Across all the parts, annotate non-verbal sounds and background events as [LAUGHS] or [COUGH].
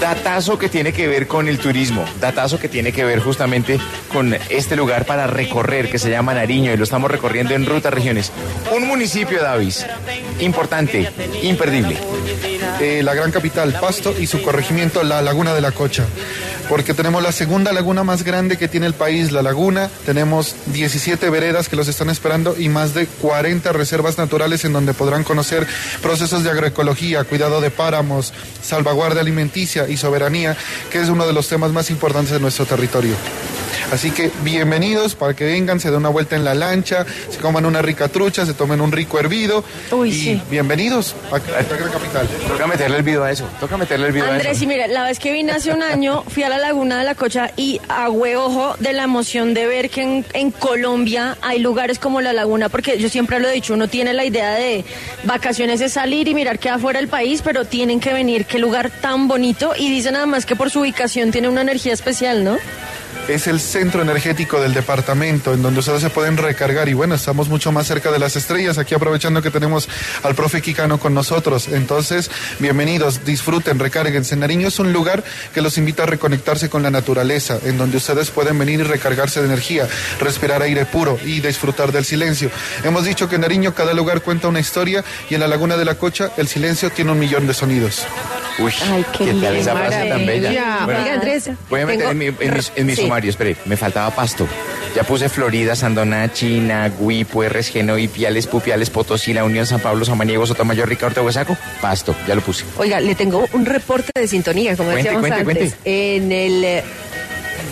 Datazo que tiene que ver con el turismo, datazo que tiene que ver justamente con este lugar para recorrer que se llama Nariño y lo estamos recorriendo en Ruta Regiones. Un municipio, Davis, importante, imperdible. Eh, la gran capital, Pasto, y su corregimiento, la Laguna de la Cocha. Porque tenemos la segunda laguna más grande que tiene el país, la laguna. Tenemos 17 veredas que los están esperando y más de 40 reservas naturales en donde podrán conocer procesos de agroecología, cuidado de páramos, salvaguardia alimenticia y soberanía, que es uno de los temas más importantes de nuestro territorio. Así que bienvenidos para que vengan, se den una vuelta en la lancha, se coman una rica trucha, se tomen un rico hervido. Uy, y sí. bienvenidos a la gran capital. Toca meterle el video a eso, toca meterle el video a Andrés, eso. y mira, la vez que vine hace un año, fui a la Laguna de la Cocha y agüe ojo de la emoción de ver que en, en Colombia hay lugares como la Laguna, porque yo siempre lo he dicho, uno tiene la idea de vacaciones de salir y mirar que afuera del país, pero tienen que venir, qué lugar tan bonito, y dicen además que por su ubicación tiene una energía especial, ¿no? Es el centro energético del departamento en donde ustedes se pueden recargar y bueno, estamos mucho más cerca de las estrellas, aquí aprovechando que tenemos al profe Quicano con nosotros. Entonces, bienvenidos, disfruten, recárguense. Nariño es un lugar que los invita a reconectarse con la naturaleza, en donde ustedes pueden venir y recargarse de energía, respirar aire puro y disfrutar del silencio. Hemos dicho que en Nariño cada lugar cuenta una historia y en la Laguna de la Cocha el silencio tiene un millón de sonidos. Uy, Ay, qué tal esa frase tan bella? Bueno, Oiga, Andrés, voy a meter tengo- en mi, en mi Sí. sumario, espere, me faltaba pasto. Ya puse Florida, Sandoná, China, Guipo, Geno, Ipiales, Pupiales, Potosí, La Unión, San Pablo, Samaniego, Sotomayor, Ricardo, Huesaco. Pasto, ya lo puse. Oiga, le tengo un reporte de sintonía, como Cuente, decíamos cuente, antes. En el eh,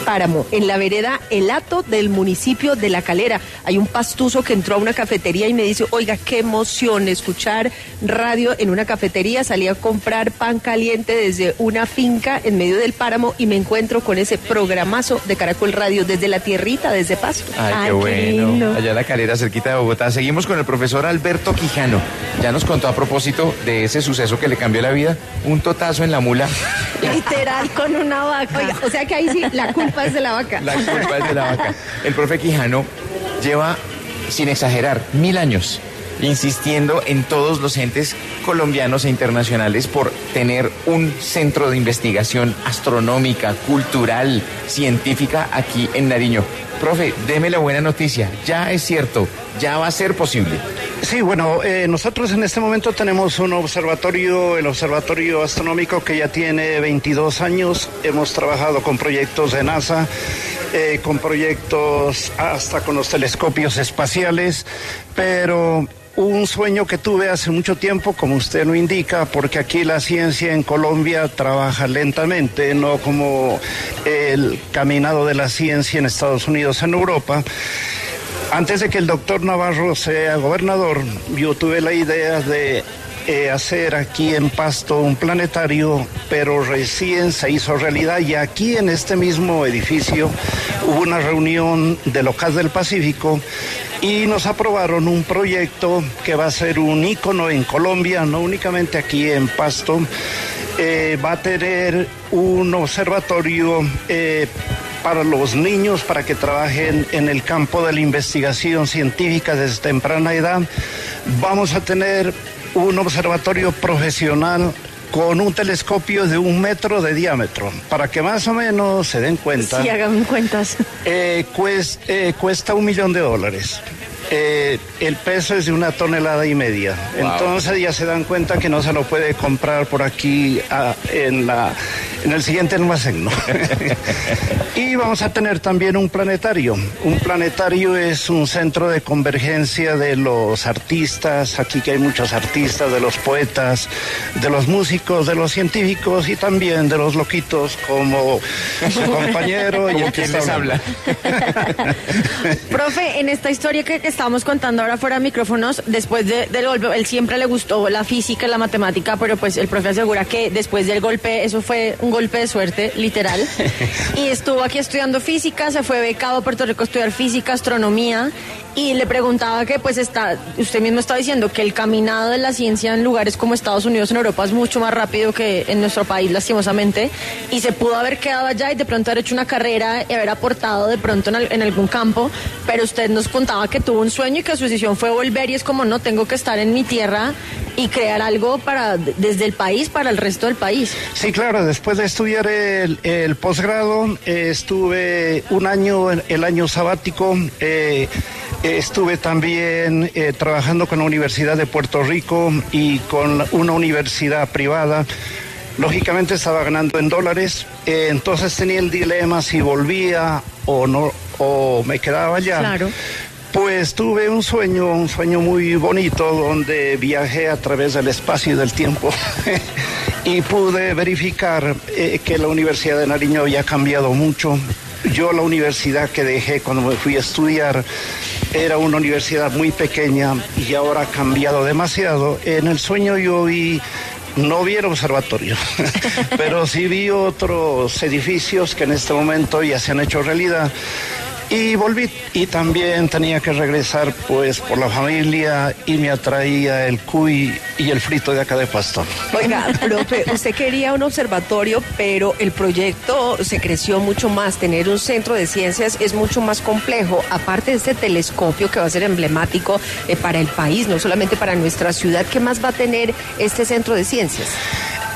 páramo, en la vereda El Hato del municipio de La Calera. Hay un pastuso que entró a una cafetería y me dice, oiga, qué emoción escuchar radio en una cafetería. Salí a comprar pan caliente desde una finca en medio del páramo y me encuentro con ese programazo de Caracol Radio desde la tierrita, desde Pasto. Ay, Ay, qué qué bueno. lindo. Allá en la calera, cerquita de Bogotá. Seguimos con el profesor Alberto Quijano. Ya nos contó a propósito de ese suceso que le cambió la vida, un totazo en la mula. Literal con una vaca. Oiga, o sea que ahí sí, la culpa es de la vaca. La culpa es de la vaca. El profe Quijano lleva, sin exagerar, mil años insistiendo en todos los entes colombianos e internacionales por tener un centro de investigación astronómica, cultural, científica aquí en Nariño. Profe, deme la buena noticia. Ya es cierto, ya va a ser posible. Sí, bueno, eh, nosotros en este momento tenemos un observatorio, el Observatorio Astronómico, que ya tiene 22 años. Hemos trabajado con proyectos de NASA, eh, con proyectos hasta con los telescopios espaciales, pero un sueño que tuve hace mucho tiempo, como usted lo indica, porque aquí la ciencia en Colombia trabaja lentamente, no como el caminado de la ciencia en Estados Unidos, en Europa. Antes de que el doctor Navarro sea gobernador, yo tuve la idea de eh, hacer aquí en Pasto un planetario, pero recién se hizo realidad y aquí en este mismo edificio hubo una reunión de Locas del Pacífico y nos aprobaron un proyecto que va a ser un ícono en Colombia, no únicamente aquí en Pasto. Eh, va a tener un observatorio eh, para los niños, para que trabajen en el campo de la investigación científica desde temprana edad. Vamos a tener un observatorio profesional con un telescopio de un metro de diámetro, para que más o menos se den cuenta. Sí, hagan cuentas. Eh, eh, cuesta un millón de dólares. Eh, el peso es de una tonelada y media. Entonces ya se dan cuenta que no se lo puede comprar por aquí ah, en, la, en el siguiente almacén, ¿no? [LAUGHS] y vamos a tener también un planetario. Un planetario es un centro de convergencia de los artistas, aquí que hay muchos artistas, de los poetas, de los músicos, de los científicos y también de los loquitos como su [LAUGHS] compañero y el que les habla. [LAUGHS] Profe, en esta historia que, que estábamos contando ahora fuera de micrófonos, después de- del golpe, él siempre le gustó la física y la matemática, pero pues el profe asegura que después del golpe, eso fue un golpe de suerte, literal. y estuvo aquí estudiando física, se fue becado a Puerto Rico a estudiar física, astronomía, y le preguntaba que pues está, usted mismo está diciendo que el caminado de la ciencia en lugares como Estados Unidos, en Europa, es mucho más rápido que en nuestro país, lastimosamente, y se pudo haber quedado allá y de pronto haber hecho una carrera y haber aportado de pronto en, en algún campo, pero usted nos contaba que tuvo un sueño y que su decisión fue volver y es como, no, tengo que estar en mi tierra y crear algo para desde el país para el resto del país. Sí, claro, después de estudiar el, el posgrado, eh, estuve un año, el año sabático, eh, estuve también eh, trabajando con la Universidad de Puerto Rico y con una universidad privada. Lógicamente estaba ganando en dólares, eh, entonces tenía el dilema si volvía o no, o me quedaba allá. Claro. Pues tuve un sueño, un sueño muy bonito donde viajé a través del espacio y del tiempo [LAUGHS] y pude verificar eh, que la Universidad de Nariño había cambiado mucho. Yo la universidad que dejé cuando me fui a estudiar era una universidad muy pequeña y ahora ha cambiado demasiado. En el sueño yo vi no vi el observatorio, [LAUGHS] pero sí vi otros edificios que en este momento ya se han hecho realidad. Y volví y también tenía que regresar pues por la familia y me atraía el cuy y el frito de acá de Pasto. Oiga, profe, usted quería un observatorio, pero el proyecto se creció mucho más. Tener un centro de ciencias es mucho más complejo. Aparte de este telescopio que va a ser emblemático eh, para el país, no solamente para nuestra ciudad, ¿qué más va a tener este centro de ciencias?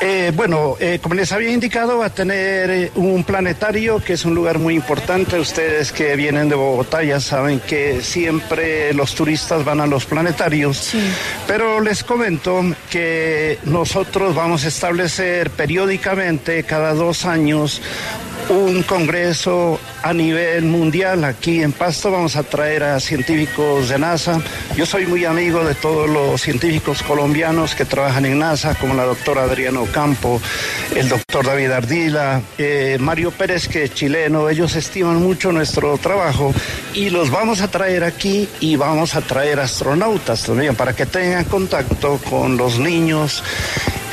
Eh, bueno, eh, como les había indicado, va a tener eh, un planetario, que es un lugar muy importante. Ustedes que vienen de Bogotá ya saben que siempre los turistas van a los planetarios. Pero les comento que nosotros vamos a establecer periódicamente, cada dos años, un congreso a nivel mundial. Aquí en Pasto vamos a traer a científicos de NASA. Yo soy muy amigo de todos los científicos colombianos que trabajan en NASA, como la doctora Adriana Ocampo, el doctor David Ardila, eh, Mario Pérez, que es chileno. Ellos estiman mucho nuestro trabajo y los vamos a traer aquí y vamos a traer astronautas también para que tengan contacto con los niños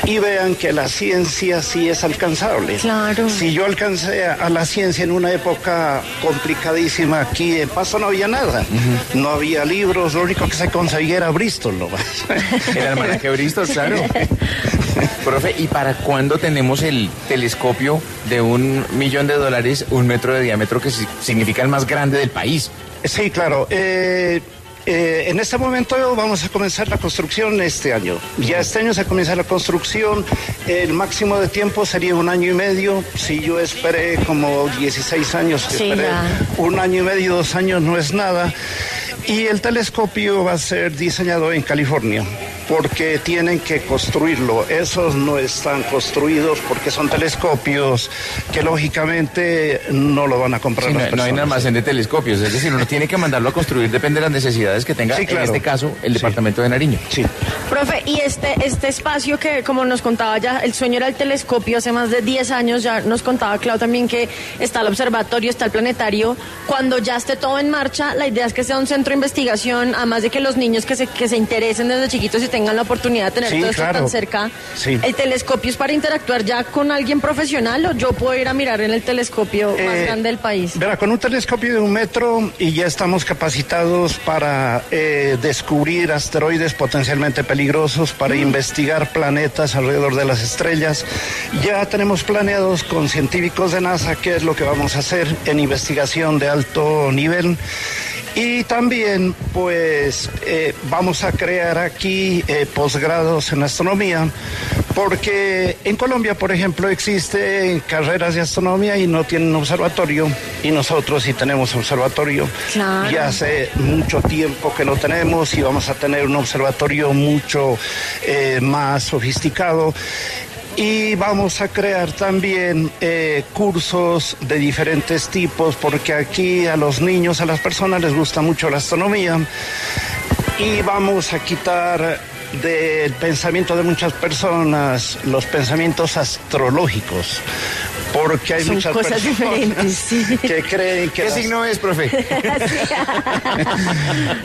y vean que la ciencia sí es alcanzable. Claro. Si yo alcancé a, a la ciencia en una época complicadísima aquí en Paso no había nada. No había libros, lo único que se conseguía era Bristol nomás. [LAUGHS] El almanaque Bristol, claro. Profe, ¿y para cuándo tenemos el telescopio de un millón de dólares, un metro de diámetro, que si- significa el más grande del país? Sí, claro. Eh, eh, en este momento vamos a comenzar la construcción este año. Ya este año se comienza la construcción. El máximo de tiempo sería un año y medio. Si yo esperé como 16 años, Sí, esperé un año y medio, dos años no es nada. Y el telescopio va a ser diseñado en California porque tienen que construirlo. Esos no están construidos porque son telescopios que lógicamente no lo van a comprar Sí, no, las no hay un almacén de telescopios, es decir, uno tiene que mandarlo a construir, depende de las necesidades que tenga, Sí, claro. en este caso, el Sí. departamento de Nariño. Sí. Profe, y este, este espacio que, como nos contaba ya, el sueño era el telescopio hace más de 10 años, ya nos contaba Clau también que está el observatorio, está el planetario. Cuando ya esté todo en marcha, la idea es que sea un centro de investigación, además de que los niños que se, que se interesen desde chiquitos y tengan la oportunidad de tener Sí, todo esto claro. tan cerca. Sí. ¿El telescopio es para interactuar ya con alguien profesional o yo puedo ir a mirar en el telescopio más Eh, grande del país? Verá, con un telescopio de un metro y ya estamos capacitados para eh, descubrir asteroides potencialmente peligrosos, para investigar planetas alrededor de las estrellas. Ya tenemos planeados con científicos de NASA qué es lo que vamos a hacer en investigación de alto nivel. Y también, pues, eh, vamos a crear aquí eh, posgrados en astronomía, porque en Colombia, por ejemplo, existen carreras de astronomía y no tienen observatorio, y nosotros sí tenemos observatorio. Claro. Ya hace mucho tiempo que no tenemos y vamos a tener un observatorio mucho eh, más sofisticado. Y vamos a crear también eh, cursos de diferentes tipos, porque aquí a los niños, a las personas les gusta mucho la astronomía. Y vamos a quitar del pensamiento de muchas personas los pensamientos astrológicos. Porque hay Son muchas cosas personas diferentes, sí. [LAUGHS] que creen que... ¿Qué las- signo es, profe? [LAUGHS]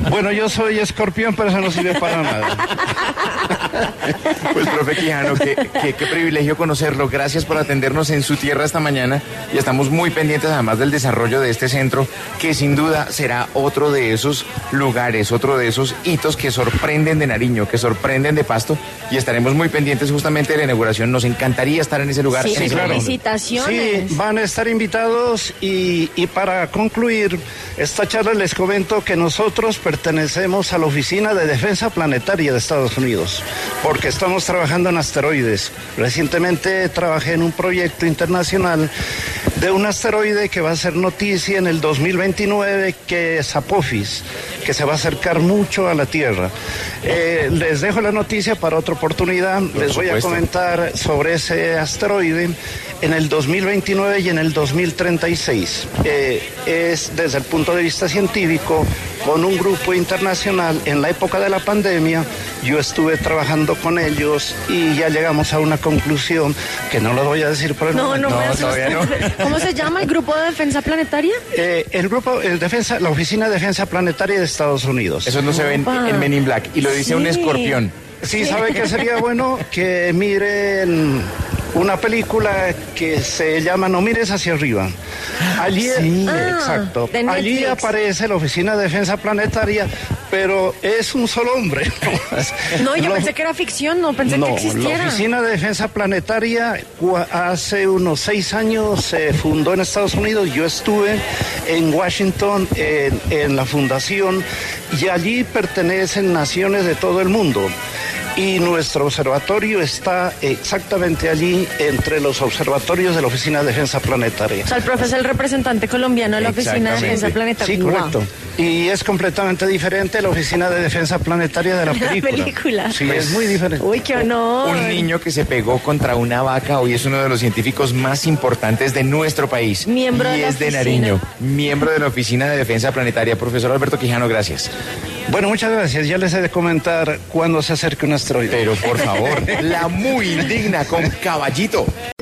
Bueno, yo soy escorpión, pero eso no sirve para nada. Pues, profe Quijano, qué, qué- qué privilegio conocerlo. Gracias por atendernos en su tierra esta mañana y estamos muy pendientes además del desarrollo de este centro, que sin duda será otro de esos lugares, otro de esos hitos que sorprenden de Nariño, que sorprenden de Pasto y estaremos muy pendientes justamente de la inauguración. Nos encantaría estar en ese lugar. Sí, en ese felicitaciones. Sí, van a estar invitados y, y para concluir esta charla les comento que nosotros pertenecemos a la Oficina de Defensa Planetaria de Estados Unidos, porque estamos trabajando en asteroides. Recientemente trabajé en un proyecto internacional de un asteroide que va a ser noticia en el 2029, que es Apophis, que se va a acercar mucho a la Tierra. Eh, les dejo la noticia para otra oportunidad. les voy a comentar sobre ese asteroide en el 2029 y en el 2036. Eh, es desde el punto de vista científico, con un grupo internacional en la época de la pandemia, yo estuve trabajando con ellos y ya llegamos a una conclusión que no lo voy a decir por el No, no, momento. me asustes. [LAUGHS] ¿Cómo se llama el grupo de defensa planetaria? Eh, el grupo, el defensa, la Oficina de Defensa Planetaria de Estados Unidos. Eso no se ve en, Men in Black y lo dice un Sí. escorpión. Sí, ¿sabe qué sería bueno? Que miren una película que se llama No mires hacia arriba. Allí, Ah, exacto. de Allí aparece la Oficina de Defensa Planetaria, pero es un solo hombre. [LAUGHS] No, yo Lo- pensé que era ficción, no pensé no, que la existiera. Oficina de Defensa Planetaria hace unos seis años se fundó en Estados Unidos. Yo estuve en Washington en, en la fundación y allí pertenecen naciones de todo el mundo. Y nuestro observatorio está exactamente allí entre los observatorios de la Oficina de Defensa Planetaria. O sea, el profe es el representante colombiano de la Oficina de. Defensa Planetaria. Sí, Wow. correcto. Y es completamente diferente la Oficina de Defensa Planetaria de la [LAUGHS] La película. película. Sí, es muy diferente. Uy, qué honor. Un niño que se pegó contra una vaca hoy es uno de los científicos más importantes de nuestro país. Miembro y de la es de oficina. Nariño, miembro de la Oficina de Defensa Planetaria. Profesor Alberto Quijano, gracias. Bueno, muchas gracias. Ya les he de comentar cuando se acerque un asteroide. Pero por favor, [LAUGHS] la muy indigna con caballito.